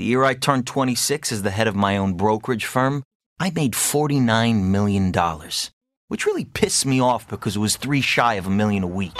The year I turned 26 as the head of my own brokerage firm, I made $49 million, which really pissed me off because it was three shy of a million a week.